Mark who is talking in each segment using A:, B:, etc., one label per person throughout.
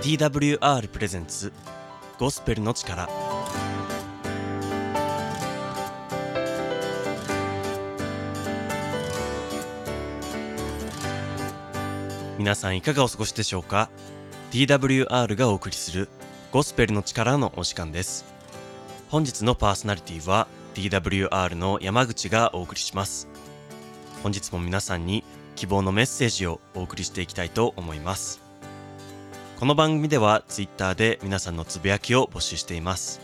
A: TWR プレゼンツゴスペルの力。皆さんいかがお過ごしでしょうか？TWR がお送りするゴスペルの力のお時間です。本日のパーソナリティは TWR の山口がお送りします。本日も皆さんに希望のメッセージをお送りしていきたいと思います。この番組では Twitter で皆さんのつぶやきを募集しています。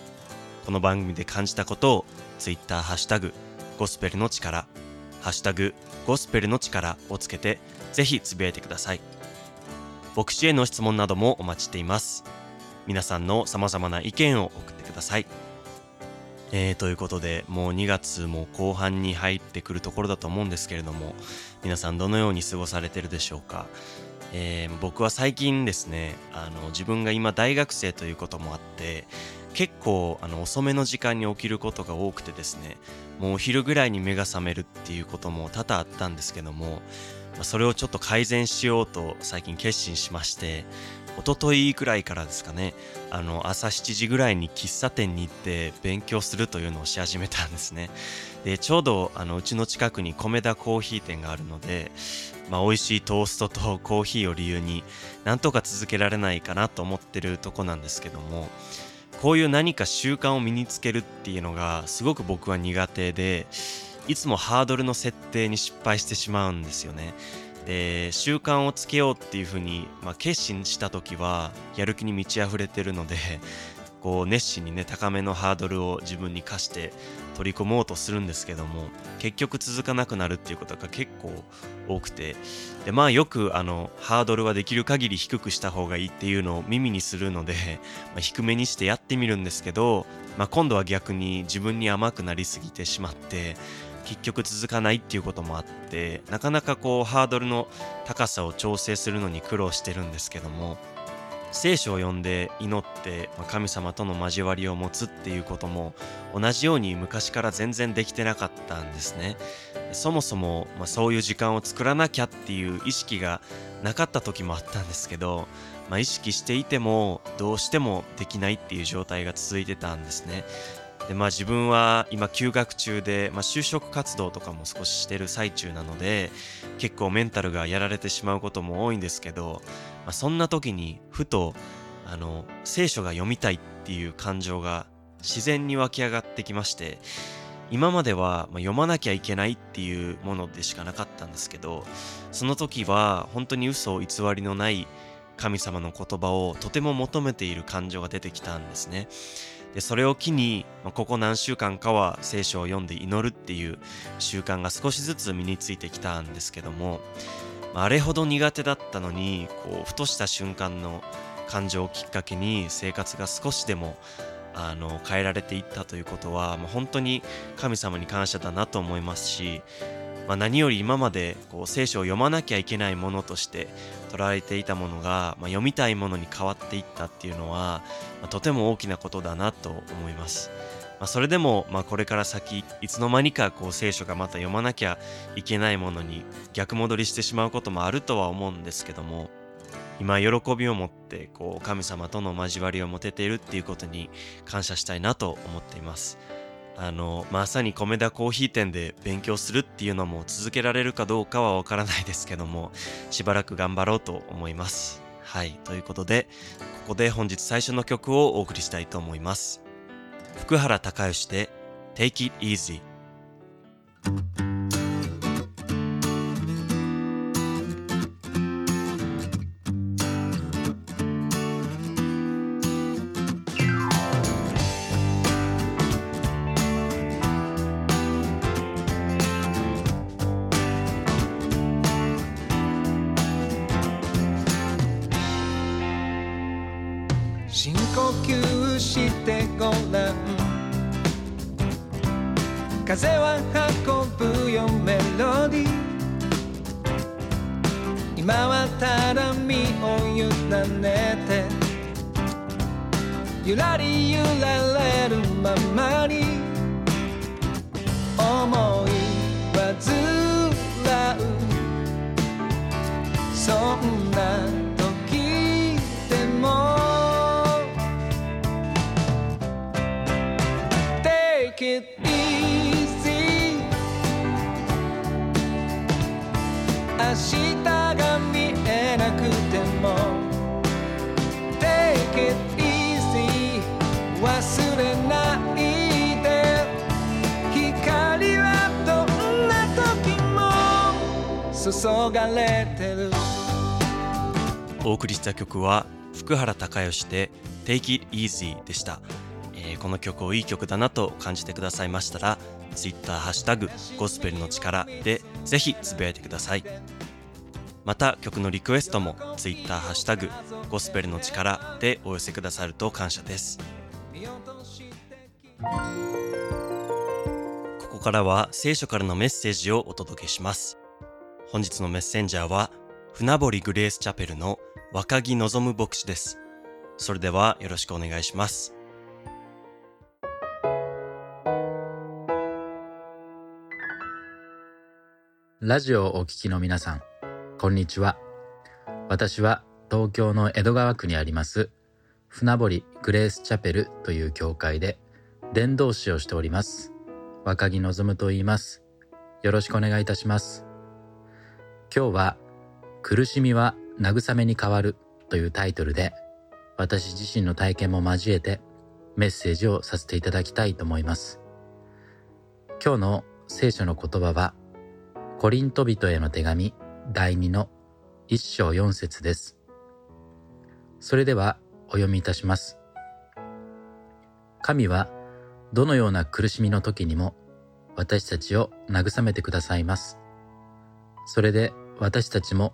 A: この番組で感じたことを Twitter ハッシュタグゴスペルの力ハッシュタグゴスペルの力をつけてぜひつぶやいてください。牧師への質問などもお待ちしています。皆さんの様々な意見を送ってください。えー、ということでもう2月も後半に入ってくるところだと思うんですけれども皆さんどのように過ごされてるでしょうか、えー、僕は最近ですねあの自分が今大学生ということもあって結構あの遅めの時間に起きることが多くてですねもうお昼ぐらいに目が覚めるっていうことも多々あったんですけどもそれをちょっと改善しようと最近決心しまして一昨日くらいからですかねあの朝7時ぐらいに喫茶店に行って勉強するというのをし始めたんですね。でちょうどあのうちの近くに米田コーヒー店があるので、まあ、美味しいトーストとコーヒーを理由になんとか続けられないかなと思ってるとこなんですけどもこういう何か習慣を身につけるっていうのがすごく僕は苦手でいつもハードルの設定に失敗してしまうんですよね。で習慣をつけようっていうふうに、まあ、決心した時はやる気に満ち溢れてるのでこう熱心にね高めのハードルを自分に課して取り込もうとするんですけども結局続かなくなるっていうことが結構多くてでまあよくあのハードルはできる限り低くした方がいいっていうのを耳にするので、ま、低めにしてやってみるんですけど、まあ、今度は逆に自分に甘くなりすぎてしまって結局続かないっていうこともあってなかなかこうハードルの高さを調整するのに苦労してるんですけども聖書を読んで祈って神様との交わりを持つっていうことも同じように昔から全然できてなかったんですね。そもそも、ま、そういう時間を作らなきゃっていう意識がなかった時もあったんですけど、まあ、意識していてもどうしてもできないっていう状態が続いてたんですね。でまあ自分は今休学中で、まあ、就職活動とかも少ししてる最中なので結構メンタルがやられてしまうことも多いんですけど、まあ、そんな時にふとあの聖書が読みたいっていう感情が自然に湧き上がってきまして今までは読まなきゃいけないっていうものでしかなかったんですけどその時は本当に嘘を偽りのない神様の言葉をとても求めている感情が出てきたんですね。でそれを機に、まあ、ここ何週間かは聖書を読んで祈るっていう習慣が少しずつ身についてきたんですけども、まあ、あれほど苦手だったのにこうふとした瞬間の感情をきっかけに生活が少しでもあの変えられていったということは、まあ、本当に神様に感謝だなと思いますしまあ、何より今までこう聖書を読まなきゃいけないものとして捉えていたものが、まあ、読みたいものに変わっていったっていうのは、まあ、とても大きなことだなと思います。まあ、それでも、まあ、これから先いつの間にかこう聖書がまた読まなきゃいけないものに逆戻りしてしまうこともあるとは思うんですけども今喜びを持ってこう神様との交わりを持てているっていうことに感謝したいなと思っています。あのまさに米田コーヒー店で勉強するっていうのも続けられるかどうかはわからないですけども しばらく頑張ろうと思います。はい。ということでここで本日最初の曲をお送りしたいと思います。福原孝義で Take It Easy
B: 風は運ぶよメロディ今はただ身を委ねて。ゆらり揺られるままに。思い煩う。そんな日が見えなくても。Take it easy 忘れないで。光はどんな時も。注がれてる。
A: お送りした曲は福原孝義で Take It Easy でした、えーこの曲をいい曲だなと感じてくださいましたら Twitter ハッシュタグゴスペルの力でぜひつぶやいてください。また曲のリクエストも Twitter ハッシュタグゴスペルの力でお寄せくださると感謝です。ここからは聖書からのメッセージをお届けします。本日のメッセンジャーは船堀グレースチャペルの若木望牧師です。それではよろしくお願いします。
C: ラジオをお聞きの皆さん、こんにちは。私は東京の江戸川区にあります、船堀グレースチャペルという教会で伝道師をしております。若木望と言います。よろしくお願いいたします。今日は、苦しみは慰めに変わるというタイトルで、私自身の体験も交えてメッセージをさせていただきたいと思います。今日の聖書の言葉は、コリント人への手紙第2の1章4節です。それではお読みいたします。神はどのような苦しみの時にも私たちを慰めてくださいます。それで私たちも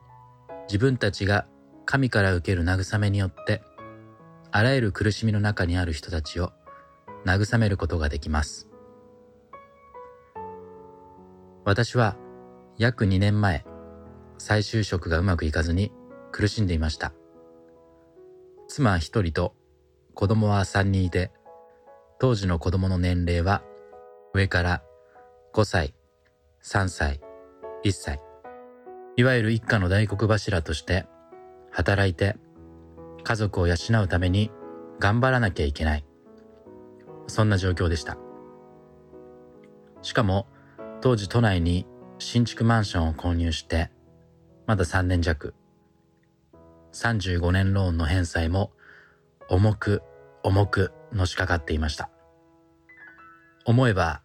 C: 自分たちが神から受ける慰めによってあらゆる苦しみの中にある人たちを慰めることができます。私は約2年前、再就職がうまくいかずに苦しんでいました。妻一人と子供は三人いて、当時の子供の年齢は上から5歳、3歳、1歳。いわゆる一家の大黒柱として働いて家族を養うために頑張らなきゃいけない。そんな状況でした。しかも当時都内に新築マンションを購入して、まだ3年弱。35年ローンの返済も重く重くのしかかっていました。思えば、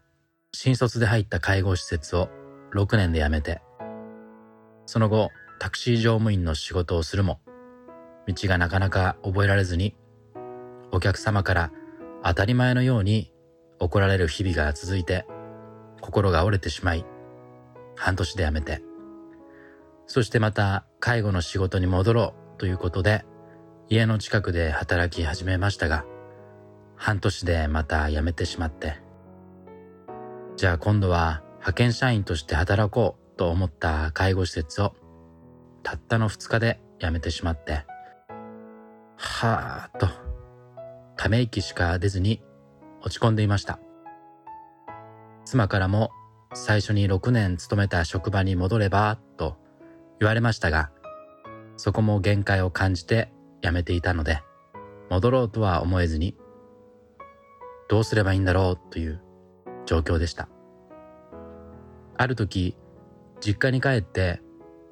C: 新卒で入った介護施設を6年で辞めて、その後、タクシー乗務員の仕事をするも、道がなかなか覚えられずに、お客様から当たり前のように怒られる日々が続いて、心が折れてしまい、半年で辞めて、そしてまた介護の仕事に戻ろうということで、家の近くで働き始めましたが、半年でまた辞めてしまって、じゃあ今度は派遣社員として働こうと思った介護施設を、たったの2日で辞めてしまって、はぁーと、ため息しか出ずに落ち込んでいました。妻からも最初に6年勤めた職場に戻れば言われましたが、そこも限界を感じて辞めていたので、戻ろうとは思えずに、どうすればいいんだろうという状況でした。ある時、実家に帰って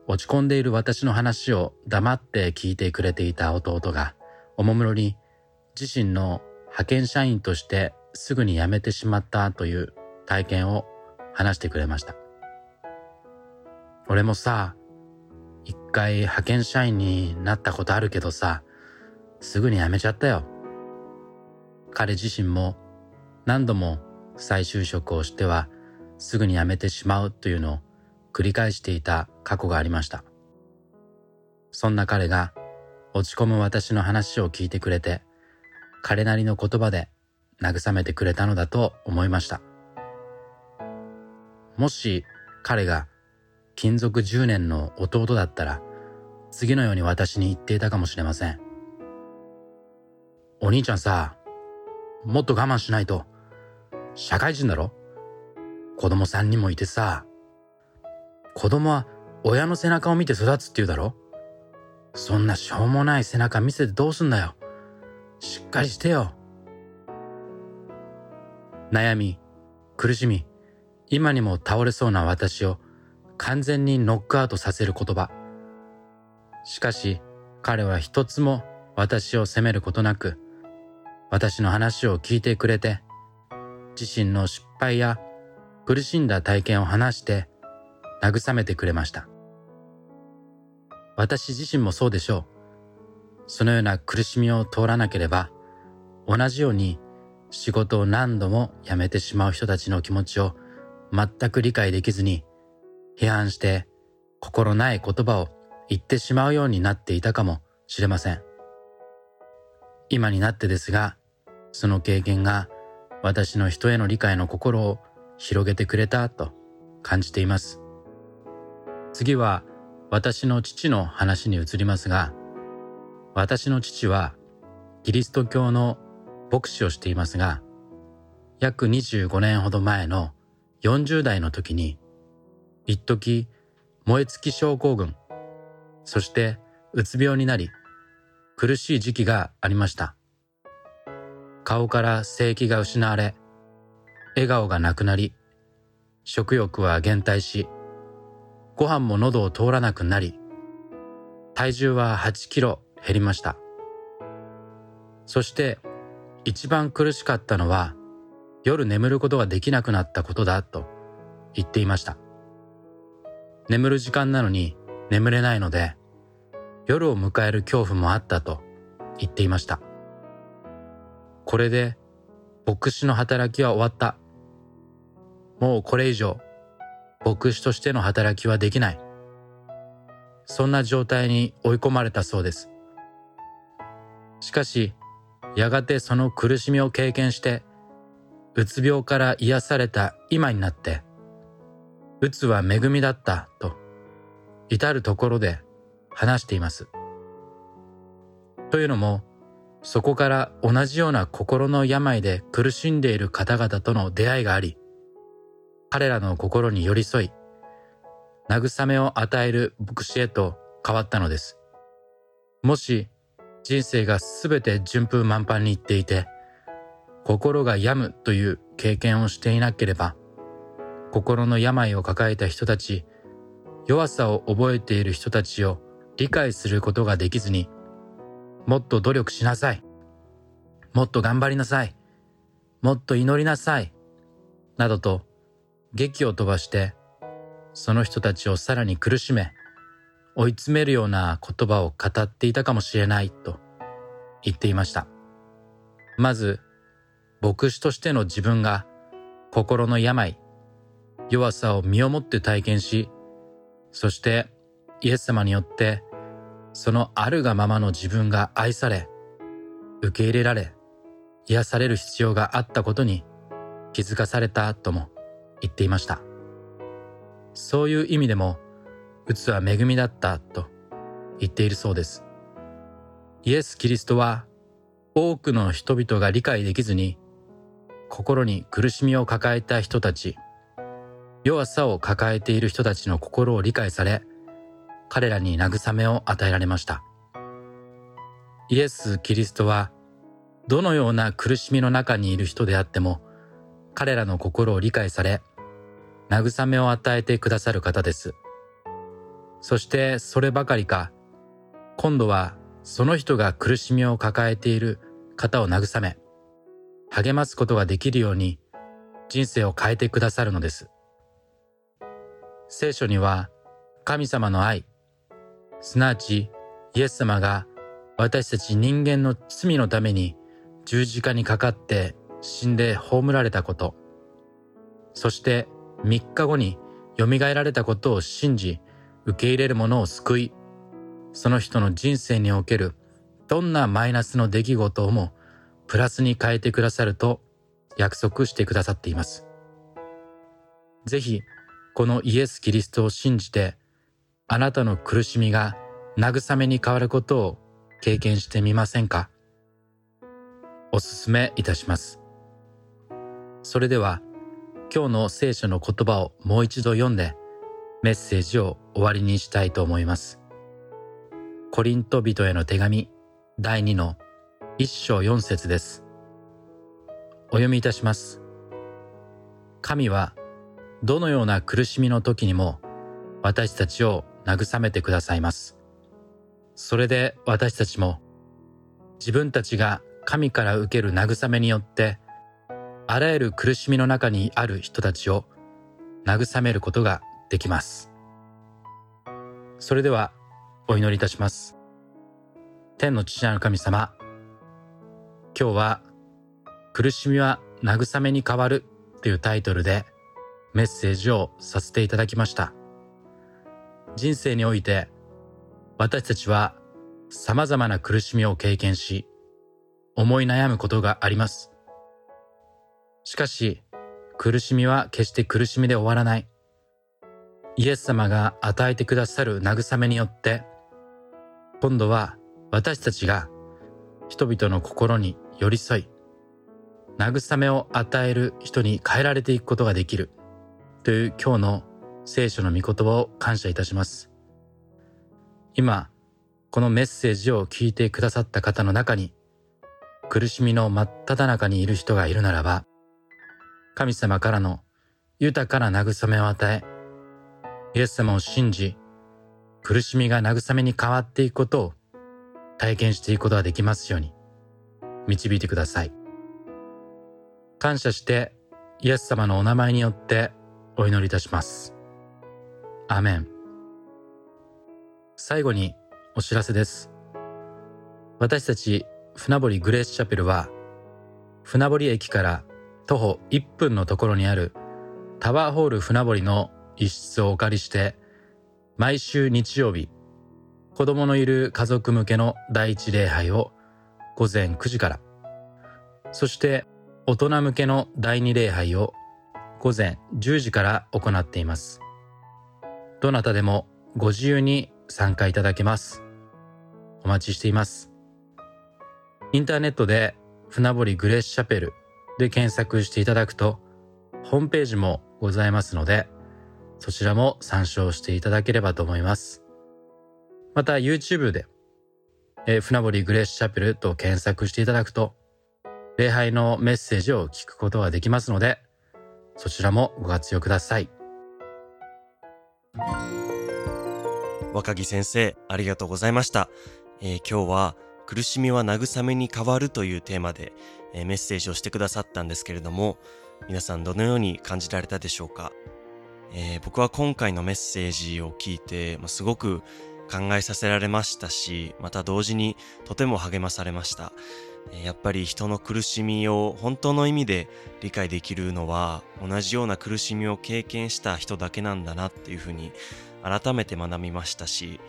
C: 落ち込んでいる私の話を黙って聞いてくれていた弟が、おもむろに自身の派遣社員としてすぐに辞めてしまったという体験を話してくれました。俺もさ、一回派遣社員になったことあるけどさ、すぐに辞めちゃったよ。彼自身も何度も再就職をしてはすぐに辞めてしまうというのを繰り返していた過去がありました。そんな彼が落ち込む私の話を聞いてくれて、彼なりの言葉で慰めてくれたのだと思いました。もし彼が勤続10年の弟だったら、次のように私に言っていたかもしれません。お兄ちゃんさ、もっと我慢しないと。社会人だろ？子供3人もいてさ、子供は親の背中を見て育つって言うだろ？そんなしょうもない背中見せてどうすんだよ。しっかりしてよ。悩み、苦しみ、今にも倒れそうな私を完全にノックアウトさせる言葉。しかし彼は一つも私を責めることなく、私の話を聞いてくれて、自身の失敗や苦しんだ体験を話して慰めてくれました。私自身もそうでしょう。そのような苦しみを通らなければ、同じように仕事を何度も辞めてしまう人たちの気持ちを全く理解できずに、批判して心ない言葉を言ってしまうようになっていたかもしれません。今になってですが、その経験が私の人への理解の心を広げてくれたと感じています。次は私の父の話に移りますが、私の父はキリスト教の牧師をしていますが、約25年ほど前の40代の時に、一時燃え尽き症候群、そしてうつ病になり、苦しい時期がありました。顔から性液が失われ、笑顔がなくなり、食欲は減退し、ご飯も喉を通らなくなり、体重は8キロ減りました。そして一番苦しかったのは夜眠ることができなくなったことだと言っていました。眠る時間なのに眠れないので夜を迎える恐怖もあったと言っていました。これで牧師の働きは終わった。もうこれ以上牧師としての働きはできない。そんな状態に追い込まれたそうです。しかし、やがてその苦しみを経験して、うつ病から癒された今になって、うつは恵みだったと、至るところで話しています。というのも、そこから同じような心の病で苦しんでいる方々との出会いがあり、彼らの心に寄り添い、慰めを与える牧師へと変わったのです。もし人生が全て順風満帆にいっていて、心が病むという経験をしていなければ、心の病を抱えた人たち、弱さを覚えている人たちを理解することができずに、もっと努力しなさい。もっと頑張りなさい。もっと祈りなさい。などと劇を飛ばして、その人たちをさらに苦しめ、追い詰めるような言葉を語っていたかもしれないと言っていました。まず、牧師としての自分が心の病、弱さを身をもって体験し、そしてイエス様によってそのあるがままの自分が愛され、受け入れられ、癒される必要があったことに気づかされたとも言っていました。そういう意味でも、うつは恵みだったと言っているそうです。イエス・キリストは多くの人々が理解できずに心に苦しみを抱えた人たち、弱さを抱えている人たちの心を理解され、彼らに慰めを与えられました。イエス・キリストはどのような苦しみの中にいる人であっても彼らの心を理解され慰めを与えてくださる方です。そしてそればかりか、今度はその人が苦しみを抱えている方を慰め、励ますことができるように人生を変えてくださるのです。聖書には神様の愛、すなわちイエス様が私たち人間の罪のために十字架にかかって死んで葬られたこと、そして3日後に蘇られたことを信じ、受け入れる者を救い、その人の人生におけるどんなマイナスの出来事をもプラスに変えてくださると約束してくださっています。ぜひ、このイエス・キリストを信じて、あなたの苦しみが慰めに変わることを経験してみませんか？おすすめいたします。それでは、今日の聖書の言葉をもう一度読んでメッセージを終わりにしたいと思います。コリント人への手紙第2の1章4節です。お読みいたします。神はどのような苦しみの時にも私たちを慰めてくださいます。それで私たちも自分たちが神から受ける慰めによってあらゆる苦しみの中にある人たちを慰めることができます。それではお祈りいたします。天の父なる神様、今日は苦しみは慰めに変わるというタイトルでメッセージをさせていただきました。人生において私たちは様々な苦しみを経験し思い悩むことがあります。しかし苦しみは決して苦しみで終わらない。イエス様が与えてくださる慰めによって今度は私たちが人々の心に寄り添い慰めを与える人に変えられていくことができるという今日の聖書の御言葉を感謝いたします。今、このメッセージを聞いてくださった方の中に苦しみの真っ只中にいる人がいるならば神様からの豊かな慰めを与えイエス様を信じ苦しみが慰めに変わっていくことを体験していくことができますように導いてください。感謝してイエス様のお名前によってお祈りいたします。アメン。最後にお知らせです。私たち船堀グレースチャペルは船堀駅から徒歩1分のところにあるタワーホール船堀の一室をお借りして毎週日曜日子供のいる家族向けの第一礼拝を午前9時からそして大人向けの第二礼拝を午前10時から行っています。どなたでもご自由に参加いただけます。お待ちしています。インターネットで船堀グレースチャペルで検索していただくとホームページもございますのでそちらも参照していただければと思います。また YouTube で、えー船堀グレースチャペルと検索していただくと礼拝のメッセージを聞くことができますのでそちらもご活用ください。
A: 若木先生、ありがとうございました。えー今日は、苦しみは慰めに変わるというテーマで、えーメッセージをしてくださったんですけれども、皆さんどのように感じられたでしょうか、えー僕は今回のメッセージを聞いて、まあすごく考えさせられましたし、また同時にとても励まされました。やっぱり人の苦しみを本当の意味で理解できるのは同じような苦しみを経験した人だけなんだなっていうふうに改めて学びましたし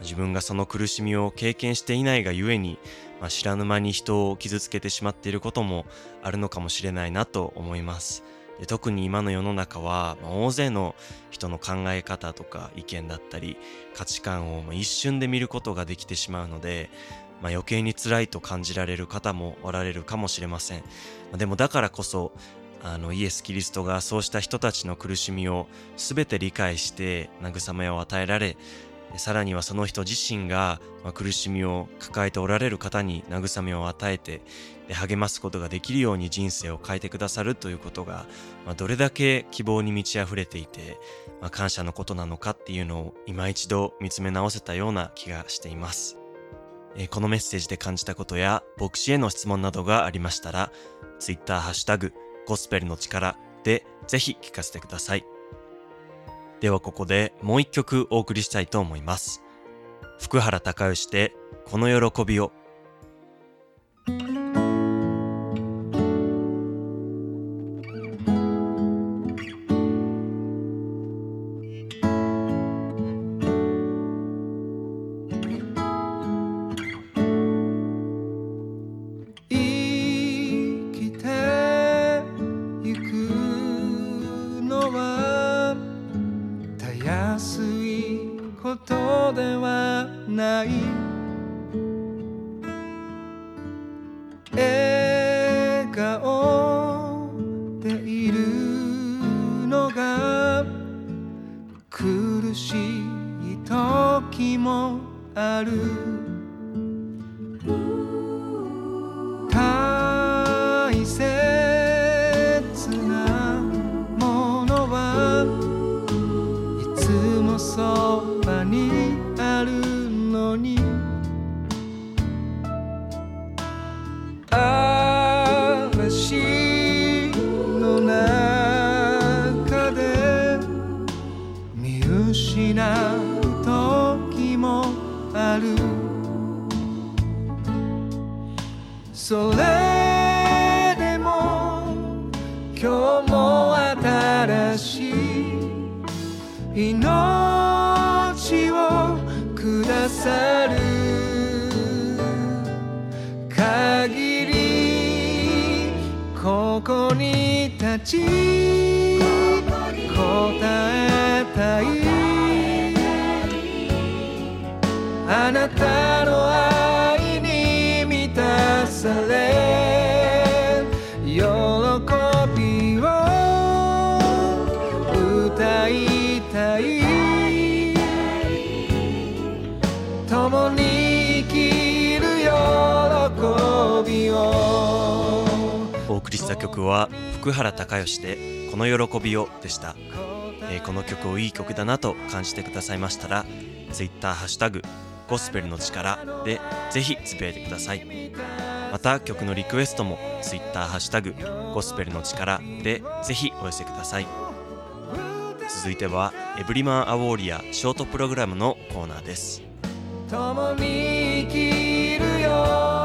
A: 自分がその苦しみを経験していないがゆえに、まあ、知らぬ間に人を傷つけてしまっていることもあるのかもしれないなと思います。で特に今の世の中は、まあ大勢の人の考え方とか意見だったり価値観をまあ一瞬で見ることができてしまうので、まあ、余計に辛いと感じられる方もおられるかもしれません。でもだからこそあのイエス・キリストがそうした人たちの苦しみを全て理解して慰めを与えられさらにはその人自身が、苦しみを抱えておられる方に慰めを与えて励ますことができるように人生を変えてくださるということが、どれだけ希望に満ち溢れていて、感謝のことなのかっていうのを今一度見つめ直せたような気がしています。えこのメッセージで感じたことや牧師への質問などがありましたら Twitter ハッシュタグゴスペルの力でぜひ聞かせてください。ではここでもう一曲お送りしたいと思います。福原孝義でこの喜びを
B: あなたの愛に満たされ喜びを歌いたい共に生きる喜びを
A: お送りした曲は福原孝義で「この喜びを」でした、えーこの曲をいい曲だなと感じてくださいましたら Twitter ハッシュタグゴスペルの力でぜひつぶやいてください。また曲のリクエストも Twitter ハッシュタグゴスペルの力でぜひお寄せください。続いてはエブリマンアウォーリアショートプログラムのコーナーです。
B: 共に生きる
D: よ。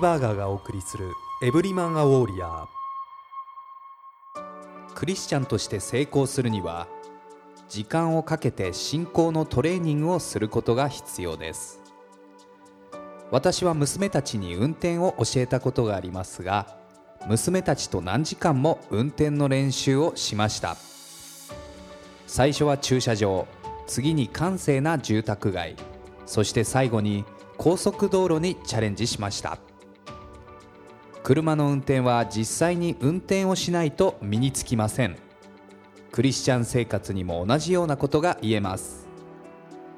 D: ー・バーガーがお送りするエブリマン・ア・ウォーリアー。クリスチャンとして成功するには時間をかけて信仰のトレーニングをすることが必要です。私は娘たちに運転を教えたことがありますが娘たちと何時間も運転の練習をしました。最初は駐車場次に閑静な住宅街そして最後に高速道路にチャレンジしました。車の運転は実際に運転をしないと身につきません。クリスチャン生活にも同じようなことが言えます。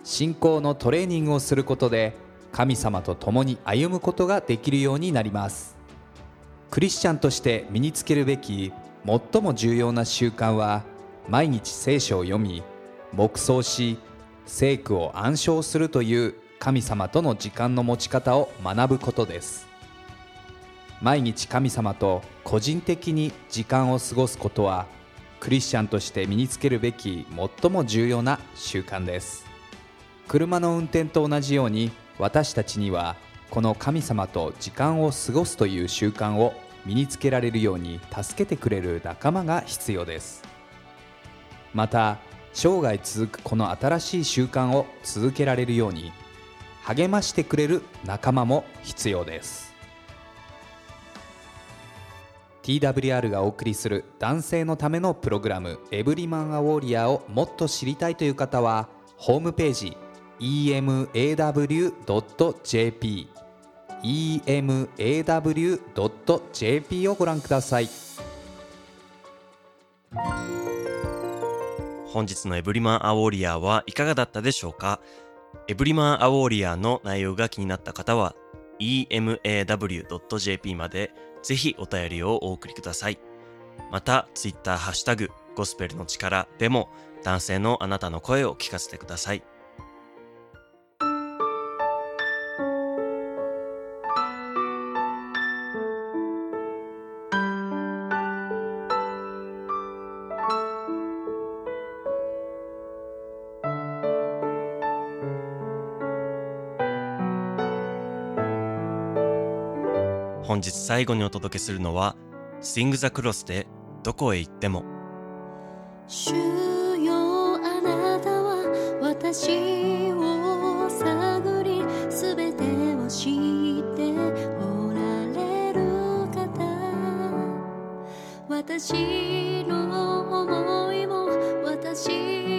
D: 信仰のトレーニングをすることで神様と共に歩むことができるようになります。クリスチャンとして身につけるべき最も重要な習慣は毎日聖書を読み黙想し聖句を暗唱するという神様との時間の持ち方を学ぶことです。毎日神様と個人的に時間を過ごすことはクリスチャンとして身につけるべき最も重要な習慣です。車の運転と同じように私たちにはこの神様と時間を過ごすという習慣を身につけられるように助けてくれる仲間が必要です。また生涯続くこの新しい習慣を続けられるように励ましてくれる仲間も必要です。TWR がお送りする男性のためのプログラム「エブリマン・ア・ウォーリア」をもっと知りたいという方はホームページ emaw.jp emaw.jp をご覧ください。
A: 本日のエブリマンアウォーリアはいかがだったでしょうか？エブリマンアウォーリアの内容が気になった方は emaw.jp までぜひお便りをお送りください。また、ツイッターハッシュタグゴスペルの力でも男性のあなたの声を聞かせてください。本日最後にお届けするのは Sing the Cross でどこへ行っても。
E: 主よあなたは私を探りすべてを知っておられる方。私の思いも私の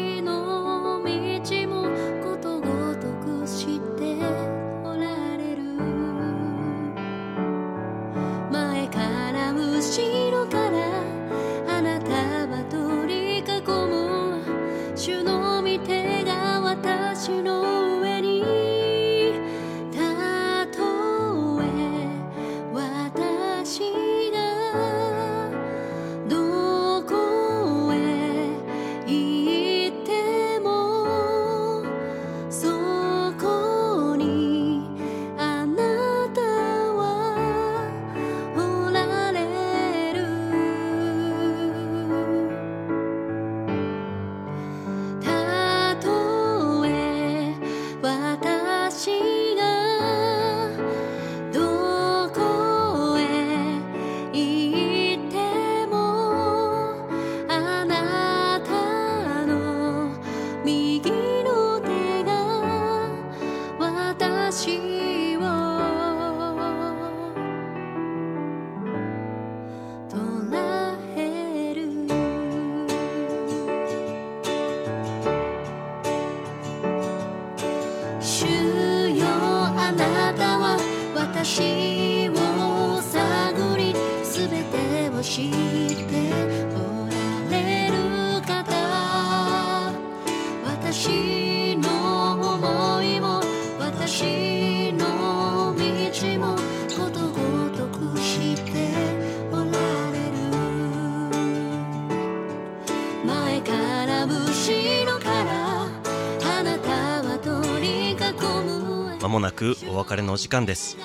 A: もなくお別れのお時間です。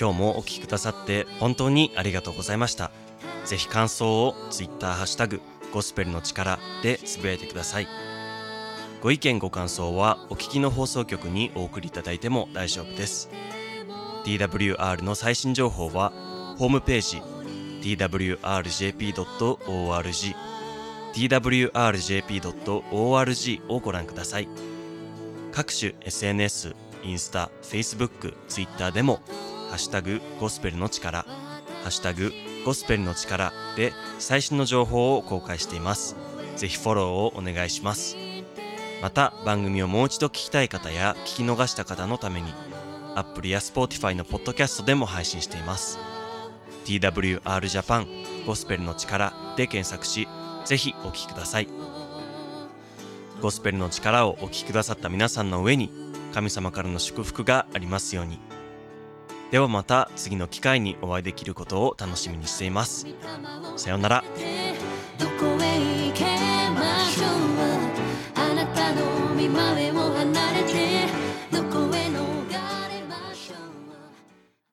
A: 今日もお聞きくださって本当にありがとうございました。ぜひ感想を Twitter ハッシュタグゴスペルの力でつぶやいてください。ご意見ご感想はお聞きの放送局にお送りいただいても大丈夫です。TWR の最新情報はホームページ twrjp.org twrjp.org をご覧ください。各種 SNS、インスタ、Facebook、Twitter でもハッシュタグゴスペルの力ハッシュタグゴスペルの力で最新の情報を公開しています。ぜひフォローをお願いします。また番組をもう一度聞きたい方や聞き逃した方のために Apple や Spotify のポッドキャストでも配信しています。TWR Japan ゴスペルの力で検索しぜひお聞きください。ゴスペルの力をお聞きくださった皆さんの上に神様からの祝福がありますように。ではまた次の機会にお会いできることを楽しみにしています。さようなら。
E: どこへ行けましょうあなたの見前